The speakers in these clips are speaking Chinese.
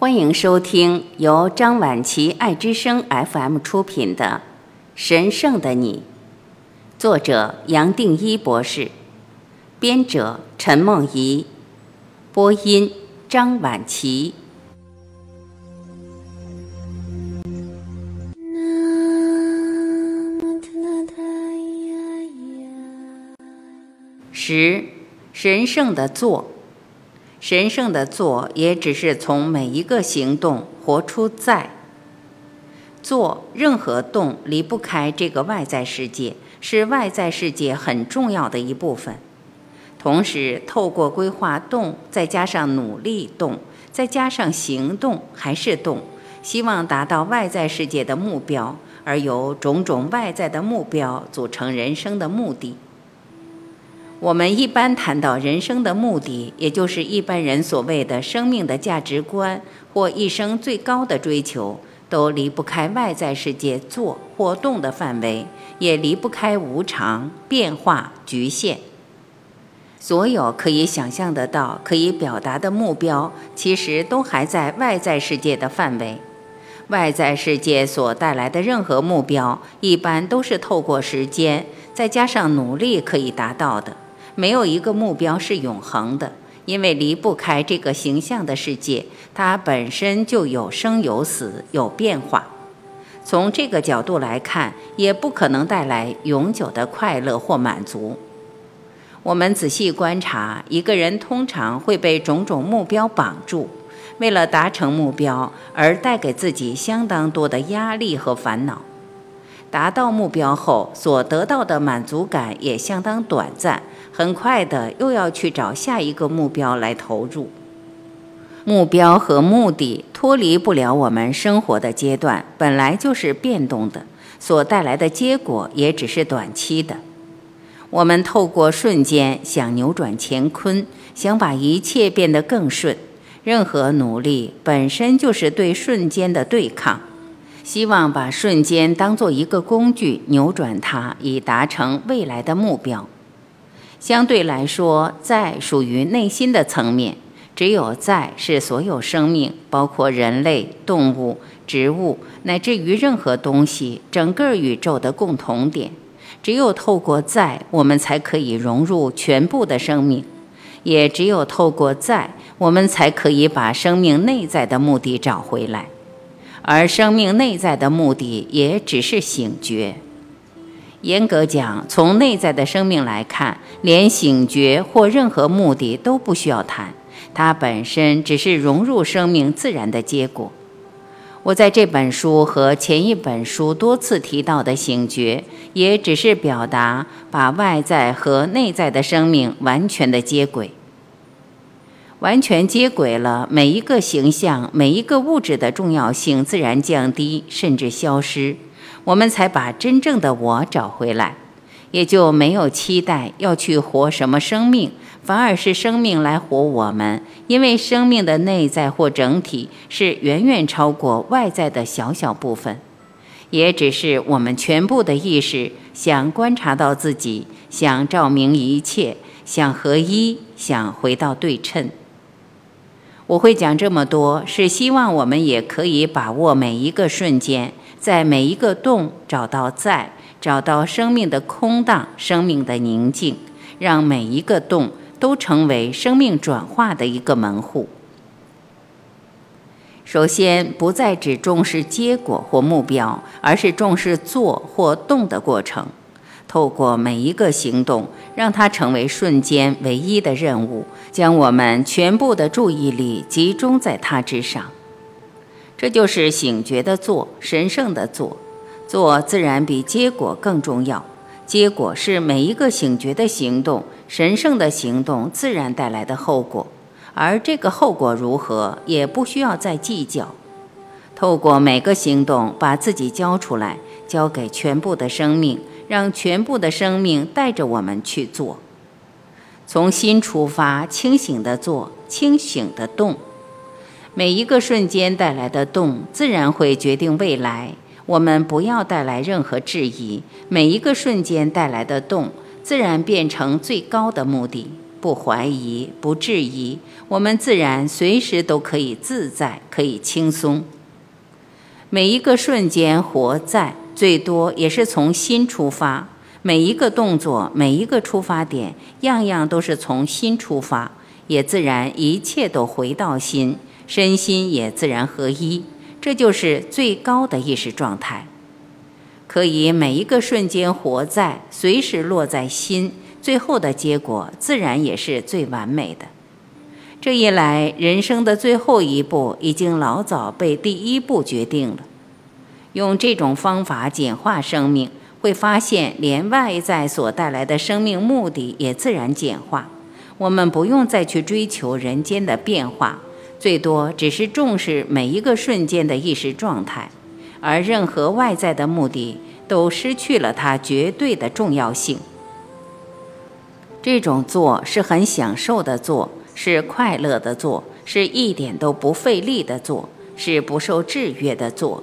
欢迎收听由张晚琪爱之声 FM 出品的《神圣的你》，作者杨定一博士，编者陈梦怡，播音张晚琪。十，神圣的做。神圣的做，也只是从每一个行动活出在。做任何动离不开这个外在世界，是外在世界很重要的一部分。同时，透过规划动，再加上努力动，再加上行动还是动，希望达到外在世界的目标，而由种种外在的目标组成人生的目的。我们一般谈到人生的目的，也就是一般人所谓的生命的价值观或一生最高的追求，都离不开外在世界做或动的范围，也离不开无常、变化、局限。所有可以想象得到、可以表达的目标，其实都还在外在世界的范围。外在世界所带来的任何目标，一般都是透过时间再加上努力可以达到的。没有一个目标是永恒的，因为离不开这个形象的世界，它本身就有生有死，有变化。从这个角度来看，也不可能带来永久的快乐或满足。我们仔细观察，一个人通常会被种种目标绑住，为了达成目标而带给自己相当多的压力和烦恼。达到目标后所得到的满足感也相当短暂。很快的，又要去找下一个目标来投入。目标和目的脱离不了我们生活的阶段，本来就是变动的，所带来的结果也只是短期的。我们透过瞬间想扭转乾坤，想把一切变得更顺，任何努力本身就是对瞬间的对抗，希望把瞬间当做一个工具，扭转它，以达成未来的目标。相对来说，在属于内心的层面，只有在是所有生命，包括人类、动物、植物，乃至于任何东西，整个宇宙的共同点。只有透过在，我们才可以融入全部的生命；也只有透过在，我们才可以把生命内在的目的找回来。而生命内在的目的，也只是醒觉。严格讲，从内在的生命来看，连醒觉或任何目的都不需要谈，它本身只是融入生命自然的结果。我在这本书和前一本书多次提到的醒觉，也只是表达把外在和内在的生命完全的接轨，完全接轨了，每一个形象、每一个物质的重要性自然降低，甚至消失。我们才把真正的我找回来，也就没有期待要去活什么生命，反而是生命来活我们。因为生命的内在或整体是远远超过外在的小小部分，也只是我们全部的意识想观察到自己，想照明一切，想合一，想回到对称。我会讲这么多，是希望我们也可以把握每一个瞬间。在每一个洞找到在，找到生命的空荡，生命的宁静，让每一个洞都成为生命转化的一个门户。首先，不再只重视结果或目标，而是重视做或动的过程。透过每一个行动，让它成为瞬间唯一的任务，将我们全部的注意力集中在它之上。这就是醒觉的做，神圣的做，做自然比结果更重要。结果是每一个醒觉的行动，神圣的行动自然带来的后果，而这个后果如何，也不需要再计较。透过每个行动，把自己交出来，交给全部的生命，让全部的生命带着我们去做，从心出发，清醒的做，清醒的动。每一个瞬间带来的动，自然会决定未来。我们不要带来任何质疑。每一个瞬间带来的动，自然变成最高的目的。不怀疑、不质疑，我们自然随时都可以自在，可以轻松。每一个瞬间活在，最多也是从心出发；每一个动作，每一个出发点，样样都是从心出发，也自然一切都回到心，身心也自然合一。这就是最高的意识状态。可以每一个瞬间活在，随时落在心，最后的结果自然也是最完美的。这一来，人生的最后一步已经老早被第一步决定了。用这种方法简化生命，会发现连外在所带来的生命目的也自然简化。我们不用再去追求人间的变化，最多只是重视每一个瞬间的意识状态，而任何外在的目的都失去了它绝对的重要性。这种做是很享受的做。是快乐的做，是一点都不费力的做，是不受制约的做。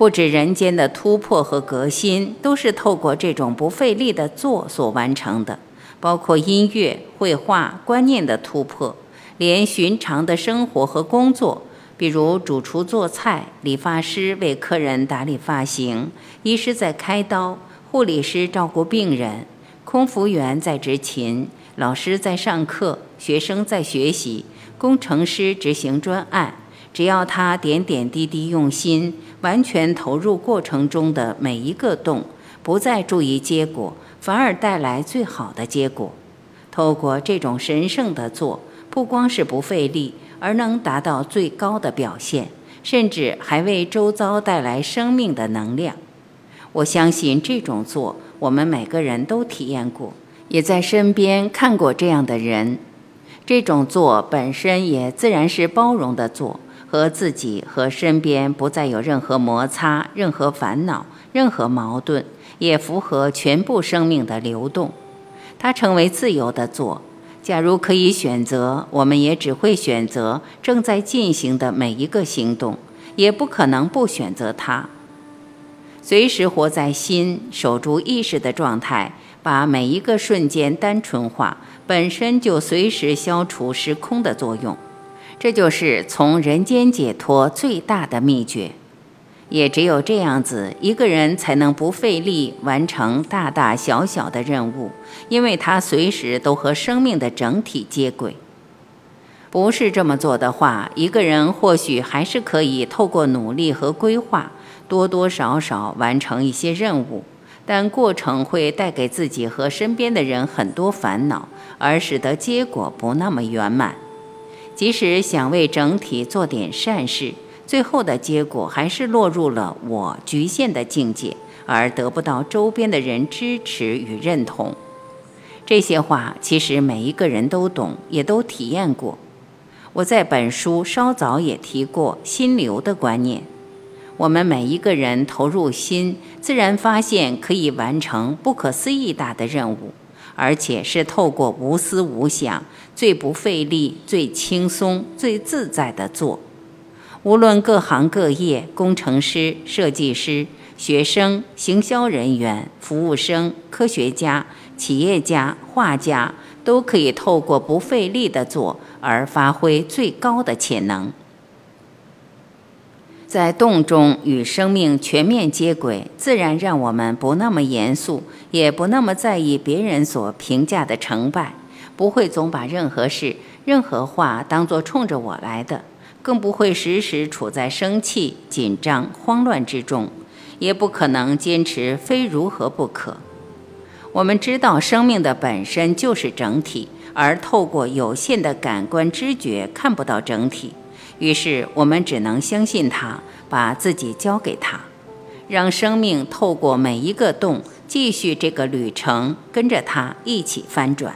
不止人间的突破和革新，都是透过这种不费力的做所完成的。包括音乐、绘画、观念的突破，连寻常的生活和工作，比如主厨做菜、理发师为客人打理发型、医师在开刀、护理师照顾病人、空服员在执勤。老师在上课，学生在学习，工程师执行专案。只要他点点滴滴用心，完全投入过程中的每一个动，不再注意结果，反而带来最好的结果。透过这种神圣的做，不光是不费力，而能达到最高的表现，甚至还为周遭带来生命的能量。我相信这种做，我们每个人都体验过。也在身边看过这样的人，这种做本身也自然是包容的做，和自己和身边不再有任何摩擦、任何烦恼、任何矛盾，也符合全部生命的流动。它成为自由的做。假如可以选择，我们也只会选择正在进行的每一个行动，也不可能不选择它。随时活在心，守住意识的状态。把每一个瞬间单纯化，本身就随时消除时空的作用，这就是从人间解脱最大的秘诀。也只有这样子，一个人才能不费力完成大大小小的任务，因为他随时都和生命的整体接轨。不是这么做的话，一个人或许还是可以透过努力和规划，多多少少完成一些任务。但过程会带给自己和身边的人很多烦恼，而使得结果不那么圆满。即使想为整体做点善事，最后的结果还是落入了我局限的境界，而得不到周边的人支持与认同。这些话其实每一个人都懂，也都体验过。我在本书稍早也提过心流的观念。我们每一个人投入心，自然发现可以完成不可思议大的任务，而且是透过无思无想、最不费力、最轻松、最自在的做。无论各行各业，工程师、设计师、学生、行销人员、服务生、科学家、企业家、画家，都可以透过不费力的做而发挥最高的潜能。在洞中与生命全面接轨，自然让我们不那么严肃，也不那么在意别人所评价的成败，不会总把任何事、任何话当作冲着我来的，更不会时时处在生气、紧张、慌乱之中，也不可能坚持非如何不可。我们知道，生命的本身就是整体，而透过有限的感官知觉看不到整体。于是我们只能相信他，把自己交给他，让生命透过每一个洞继续这个旅程，跟着他一起翻转。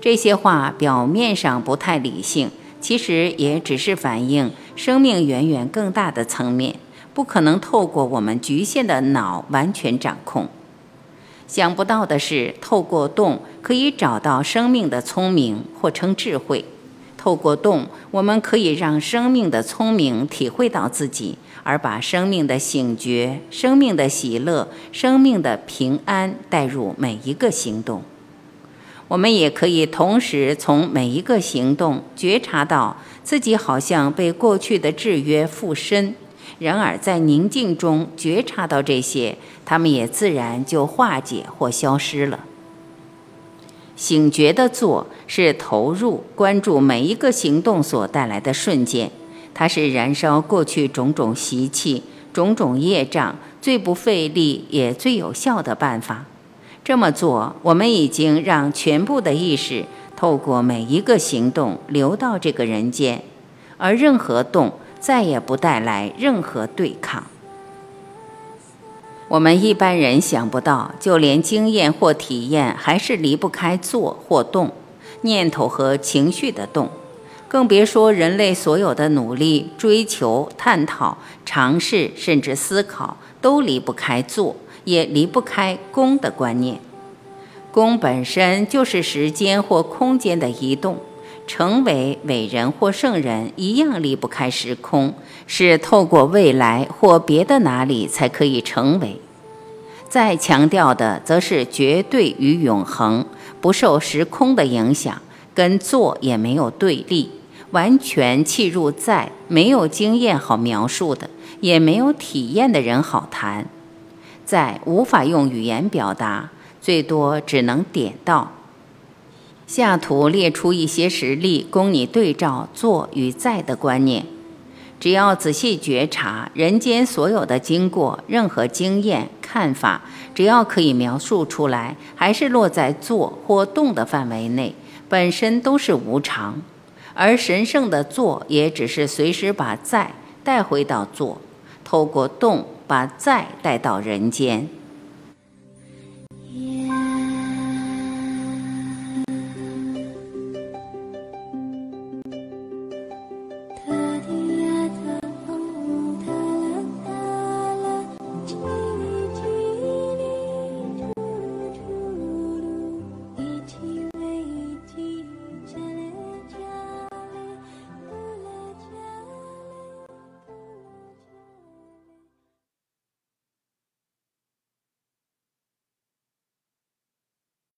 这些话表面上不太理性，其实也只是反映生命远远更大的层面，不可能透过我们局限的脑完全掌控。想不到的是，透过洞可以找到生命的聪明，或称智慧。透过动，我们可以让生命的聪明体会到自己，而把生命的醒觉、生命的喜乐、生命的平安带入每一个行动。我们也可以同时从每一个行动觉察到自己好像被过去的制约附身。然而，在宁静中觉察到这些，他们也自然就化解或消失了。醒觉的做是投入关注每一个行动所带来的瞬间，它是燃烧过去种种习气、种种业障最不费力也最有效的办法。这么做，我们已经让全部的意识透过每一个行动流到这个人间，而任何动。再也不带来任何对抗。我们一般人想不到，就连经验或体验，还是离不开做或动，念头和情绪的动，更别说人类所有的努力、追求、探讨、尝试，甚至思考，都离不开做，也离不开功的观念。功本身就是时间或空间的移动。成为伟人或圣人一样离不开时空，是透过未来或别的哪里才可以成为。再强调的则是绝对与永恒，不受时空的影响，跟做也没有对立，完全契入在，没有经验好描述的，也没有体验的人好谈。在无法用语言表达，最多只能点到。下图列出一些实例，供你对照“做”与“在”的观念。只要仔细觉察人间所有的经过、任何经验、看法，只要可以描述出来，还是落在做或动的范围内，本身都是无常。而神圣的做，也只是随时把在带回到做，透过动把在带到人间。